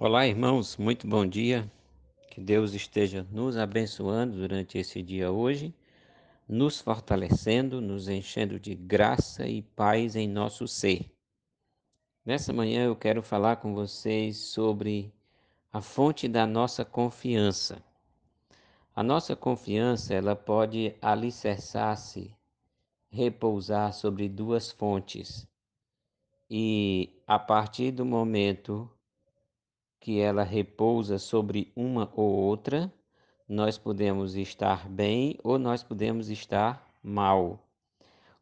Olá, irmãos, muito bom dia. Que Deus esteja nos abençoando durante esse dia hoje, nos fortalecendo, nos enchendo de graça e paz em nosso ser. Nessa manhã eu quero falar com vocês sobre a fonte da nossa confiança. A nossa confiança, ela pode alicerçar-se, repousar sobre duas fontes. E a partir do momento que ela repousa sobre uma ou outra, nós podemos estar bem ou nós podemos estar mal.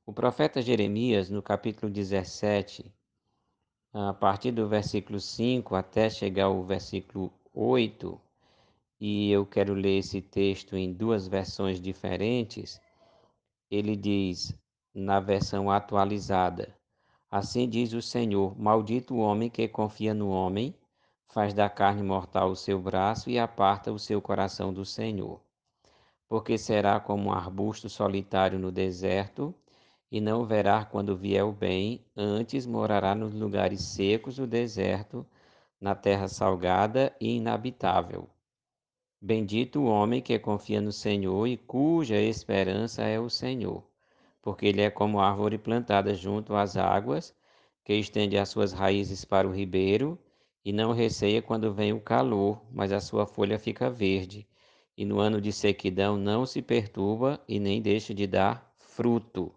O profeta Jeremias, no capítulo 17, a partir do versículo 5 até chegar ao versículo 8, e eu quero ler esse texto em duas versões diferentes, ele diz, na versão atualizada: Assim diz o Senhor: Maldito o homem que confia no homem faz da carne mortal o seu braço e aparta o seu coração do Senhor. Porque será como um arbusto solitário no deserto, e não verá quando vier o bem, antes morará nos lugares secos do deserto, na terra salgada e inabitável. Bendito o homem que confia no Senhor e cuja esperança é o Senhor, porque ele é como árvore plantada junto às águas, que estende as suas raízes para o ribeiro e não receia quando vem o calor, mas a sua folha fica verde, e no ano de sequidão não se perturba e nem deixa de dar fruto.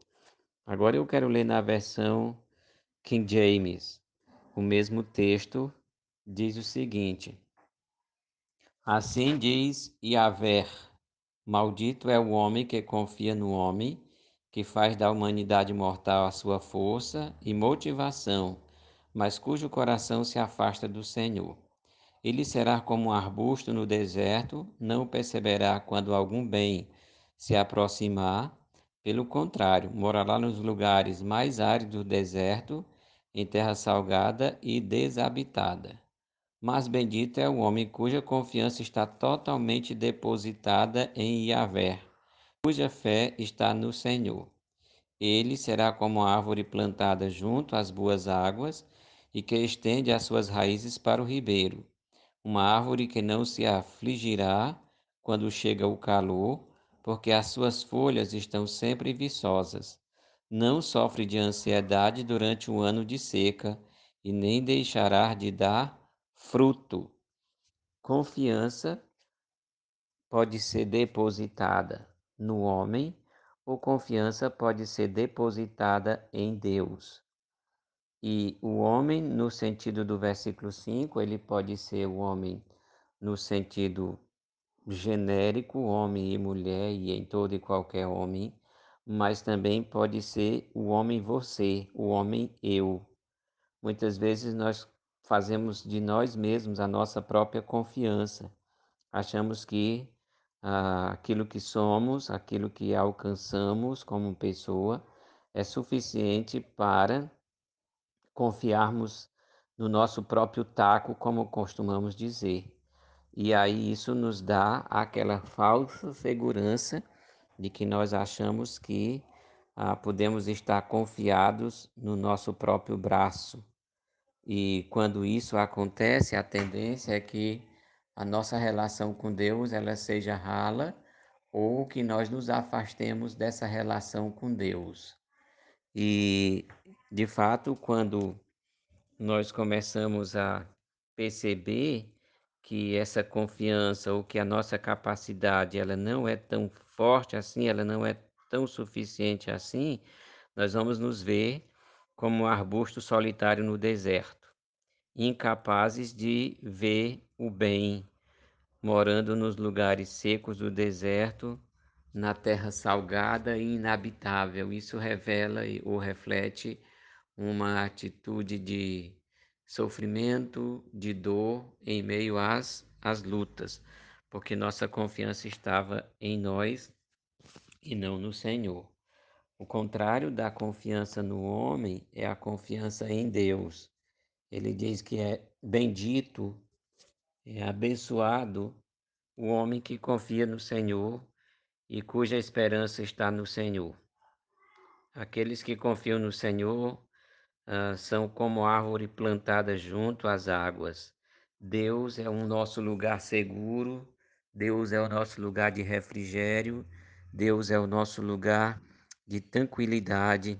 Agora eu quero ler na versão King James. O mesmo texto diz o seguinte: Assim diz Yahvé: Maldito é o homem que confia no homem, que faz da humanidade mortal a sua força e motivação mas cujo coração se afasta do Senhor. Ele será como um arbusto no deserto, não perceberá quando algum bem se aproximar. Pelo contrário, morará nos lugares mais áridos do deserto, em terra salgada e desabitada. Mas bendito é o homem cuja confiança está totalmente depositada em Yahvé, cuja fé está no Senhor. Ele será como a árvore plantada junto às boas águas e que estende as suas raízes para o ribeiro. Uma árvore que não se afligirá quando chega o calor, porque as suas folhas estão sempre viçosas. Não sofre de ansiedade durante o ano de seca e nem deixará de dar fruto. Confiança pode ser depositada no homem ou confiança pode ser depositada em Deus. E o homem, no sentido do versículo 5, ele pode ser o homem no sentido genérico, homem e mulher, e em todo e qualquer homem, mas também pode ser o homem você, o homem eu. Muitas vezes nós fazemos de nós mesmos a nossa própria confiança. Achamos que ah, aquilo que somos, aquilo que alcançamos como pessoa, é suficiente para confiarmos no nosso próprio taco, como costumamos dizer. E aí isso nos dá aquela falsa segurança de que nós achamos que ah, podemos estar confiados no nosso próprio braço. E quando isso acontece, a tendência é que a nossa relação com Deus ela seja rala ou que nós nos afastemos dessa relação com Deus. E de fato, quando nós começamos a perceber que essa confiança ou que a nossa capacidade ela não é tão forte assim, ela não é tão suficiente assim, nós vamos nos ver como um arbusto solitário no deserto incapazes de ver o bem, morando nos lugares secos do deserto, na terra salgada e inabitável. Isso revela ou reflete uma atitude de sofrimento, de dor em meio às, às lutas, porque nossa confiança estava em nós e não no Senhor. O contrário da confiança no homem é a confiança em Deus. Ele diz que é bendito, é abençoado o homem que confia no Senhor e cuja esperança está no Senhor. Aqueles que confiam no Senhor ah, são como árvore plantada junto às águas, Deus é o nosso lugar seguro, Deus é o nosso lugar de refrigério, Deus é o nosso lugar de tranquilidade,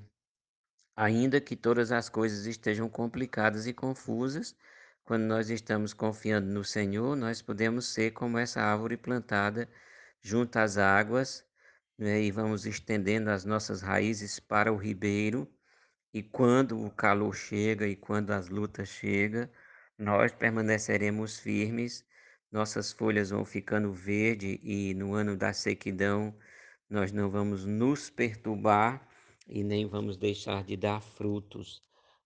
ainda que todas as coisas estejam complicadas e confusas. Quando nós estamos confiando no Senhor, nós podemos ser como essa árvore plantada junto às águas, né, e vamos estendendo as nossas raízes para o ribeiro. E quando o calor chega e quando as lutas chegam, nós permaneceremos firmes, nossas folhas vão ficando verde e no ano da sequidão nós não vamos nos perturbar e nem vamos deixar de dar frutos.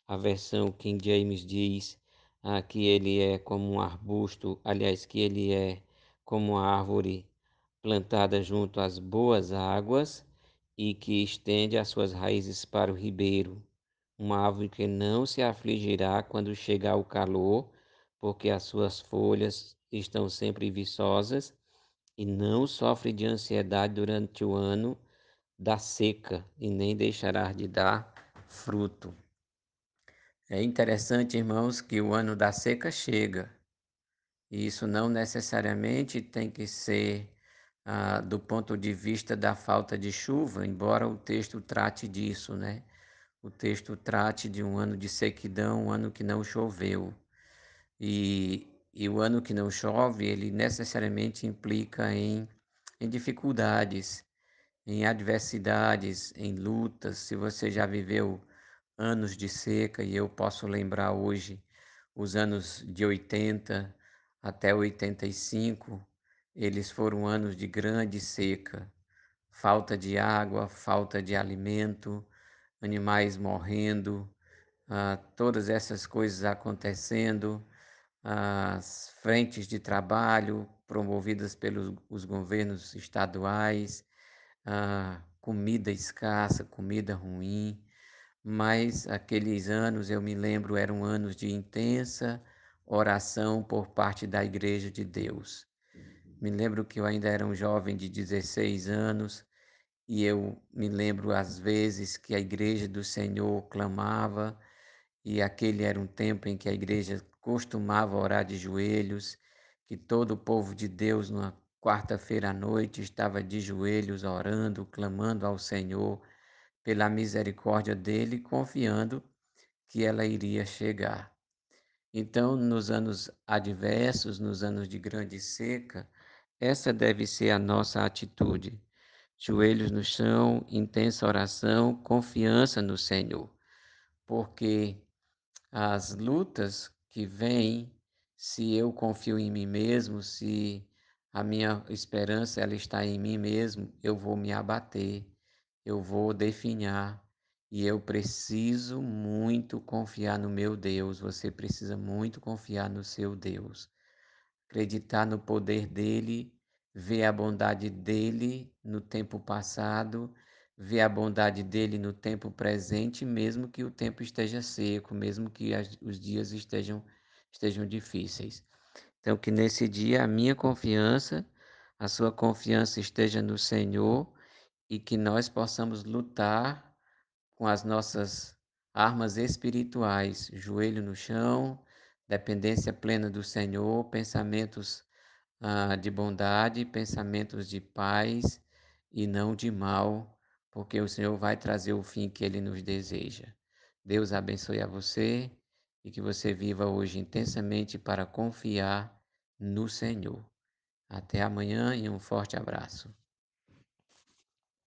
A versão King James diz ah, que ele é como um arbusto, aliás, que ele é como uma árvore plantada junto às boas águas e que estende as suas raízes para o ribeiro. Uma árvore que não se afligirá quando chegar o calor, porque as suas folhas estão sempre viçosas e não sofre de ansiedade durante o ano da seca e nem deixará de dar fruto. É interessante, irmãos, que o ano da seca chega. E isso não necessariamente tem que ser ah, do ponto de vista da falta de chuva, embora o texto trate disso, né? O texto trate de um ano de sequidão, um ano que não choveu. E, e o ano que não chove, ele necessariamente implica em, em dificuldades, em adversidades, em lutas. Se você já viveu anos de seca, e eu posso lembrar hoje os anos de 80 até 85, eles foram anos de grande seca, falta de água, falta de alimento, animais morrendo, ah, todas essas coisas acontecendo, as frentes de trabalho promovidas pelos os governos estaduais, ah, comida escassa, comida ruim, mas aqueles anos eu me lembro eram anos de intensa oração por parte da Igreja de Deus. Me lembro que eu ainda era um jovem de 16 anos e eu me lembro às vezes que a Igreja do Senhor clamava e aquele era um tempo em que a igreja costumava orar de joelhos, que todo o povo de Deus, numa quarta-feira à noite, estava de joelhos orando, clamando ao Senhor pela misericórdia dele, confiando que ela iria chegar. Então, nos anos adversos, nos anos de grande seca, essa deve ser a nossa atitude. Joelhos no chão, intensa oração, confiança no Senhor. Porque as lutas que vêm, se eu confio em mim mesmo, se a minha esperança ela está em mim mesmo, eu vou me abater, eu vou definhar e eu preciso muito confiar no meu Deus. Você precisa muito confiar no seu Deus, acreditar no poder dele, ver a bondade dele no tempo passado ver a bondade dele no tempo presente, mesmo que o tempo esteja seco, mesmo que as, os dias estejam, estejam difíceis. Então, que nesse dia a minha confiança, a sua confiança esteja no Senhor e que nós possamos lutar com as nossas armas espirituais, joelho no chão, dependência plena do Senhor, pensamentos ah, de bondade, pensamentos de paz e não de mal porque o Senhor vai trazer o fim que Ele nos deseja. Deus abençoe a você e que você viva hoje intensamente para confiar no Senhor. Até amanhã e um forte abraço.